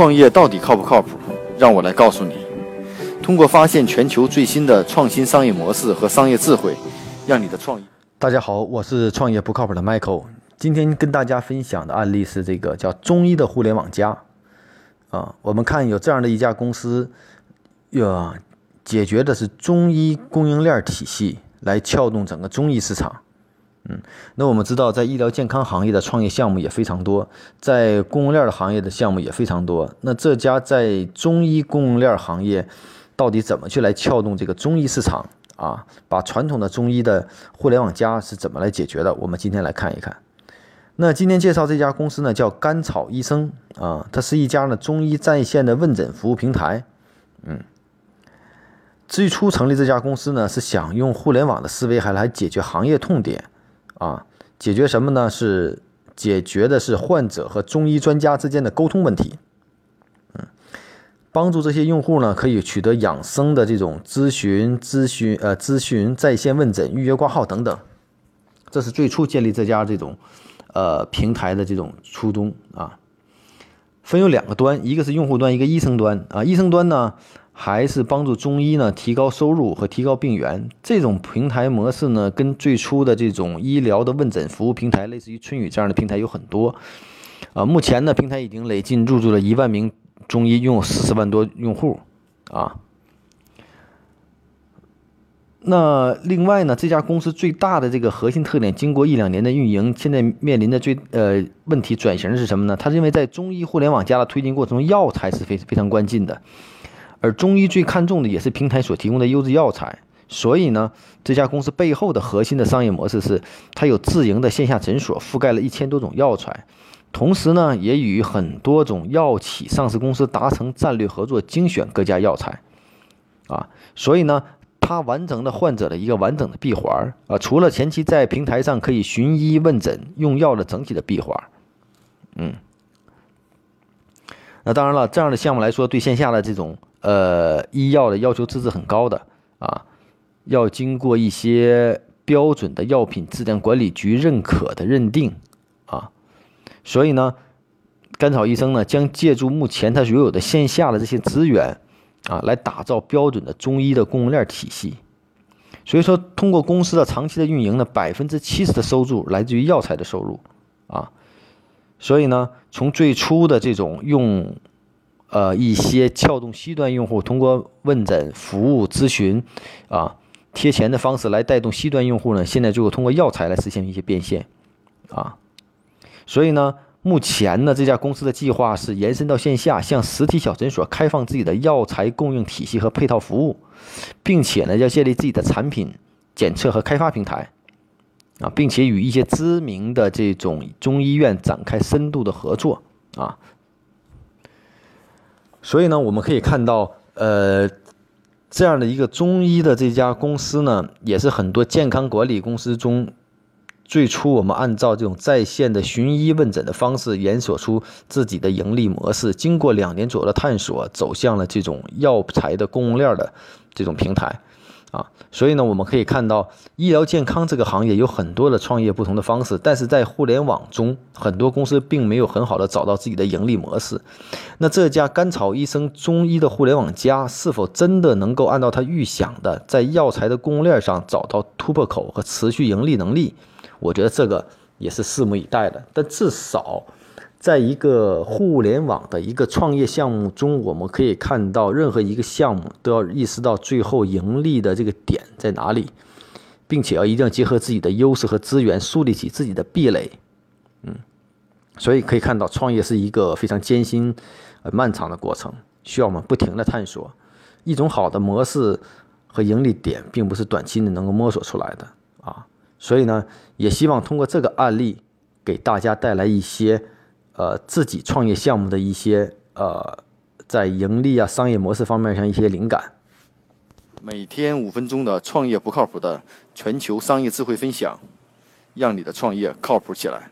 创业到底靠不靠谱？让我来告诉你。通过发现全球最新的创新商业模式和商业智慧，让你的创业。大家好，我是创业不靠谱的 Michael。今天跟大家分享的案例是这个叫中医的互联网加。啊，我们看有这样的一家公司，呃，解决的是中医供应链体系，来撬动整个中医市场。嗯，那我们知道，在医疗健康行业的创业项目也非常多，在供应链的行业的项目也非常多。那这家在中医供应链行业，到底怎么去来撬动这个中医市场啊？把传统的中医的互联网加是怎么来解决的？我们今天来看一看。那今天介绍这家公司呢，叫甘草医生啊，它是一家呢中医在线的问诊服务平台。嗯，最初成立这家公司呢，是想用互联网的思维还来解决行业痛点。啊，解决什么呢？是解决的是患者和中医专家之间的沟通问题。嗯，帮助这些用户呢，可以取得养生的这种咨询、咨询呃咨询、在线问诊、预约挂号等等。这是最初建立这家这种呃平台的这种初衷啊。分有两个端，一个是用户端，一个医生端啊。医生端呢。还是帮助中医呢提高收入和提高病源，这种平台模式呢，跟最初的这种医疗的问诊服务平台，类似于春雨这样的平台有很多。啊，目前呢，平台已经累计入驻了一万名中医，拥有四十万多用户。啊，那另外呢，这家公司最大的这个核心特点，经过一两年的运营，现在面临的最呃问题转型是什么呢？他认为在中医互联网加的推进过程中，药材是非非常关键的。而中医最看重的也是平台所提供的优质药材，所以呢，这家公司背后的核心的商业模式是，它有自营的线下诊所，覆盖了一千多种药材，同时呢，也与很多种药企上市公司达成战略合作，精选各家药材，啊，所以呢，它完成了患者的一个完整的闭环啊，除了前期在平台上可以寻医问诊用药的整体的闭环，嗯，那当然了，这样的项目来说，对线下的这种。呃，医药的要求资质很高的啊，要经过一些标准的药品质量管理局认可的认定啊，所以呢，甘草医生呢将借助目前他所有的线下的这些资源啊，来打造标准的中医的供应链体系。所以说，通过公司的长期的运营呢，百分之七十的收入来自于药材的收入啊，所以呢，从最初的这种用。呃，一些撬动 C 端用户通过问诊服务咨询，啊，贴钱的方式来带动 C 端用户呢，现在就通过药材来实现一些变现，啊，所以呢，目前呢，这家公司的计划是延伸到线下，向实体小诊所开放自己的药材供应体系和配套服务，并且呢，要建立自己的产品检测和开发平台，啊，并且与一些知名的这种中医院展开深度的合作，啊。所以呢，我们可以看到，呃，这样的一个中医的这家公司呢，也是很多健康管理公司中最初我们按照这种在线的寻医问诊的方式研索出自己的盈利模式，经过两年左右的探索，走向了这种药材的供应链的这种平台。啊，所以呢，我们可以看到，医疗健康这个行业有很多的创业不同的方式，但是在互联网中，很多公司并没有很好的找到自己的盈利模式。那这家甘草医生中医的互联网加，是否真的能够按照他预想的，在药材的供应链上找到突破口和持续盈利能力？我觉得这个也是拭目以待的。但至少。在一个互联网的一个创业项目中，我们可以看到，任何一个项目都要意识到最后盈利的这个点在哪里，并且要一定要结合自己的优势和资源，树立起自己的壁垒。嗯，所以可以看到，创业是一个非常艰辛、呃漫长的过程，需要我们不停的探索。一种好的模式和盈利点，并不是短期内能够摸索出来的啊。所以呢，也希望通过这个案例，给大家带来一些。呃，自己创业项目的一些呃，在盈利啊、商业模式方面上一些灵感。每天五分钟的创业不靠谱的全球商业智慧分享，让你的创业靠谱起来。